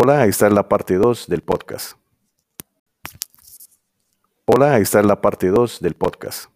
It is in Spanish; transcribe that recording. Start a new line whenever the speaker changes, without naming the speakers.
Hola, esta es la parte 2 del podcast. Hola, esta es la parte 2 del podcast.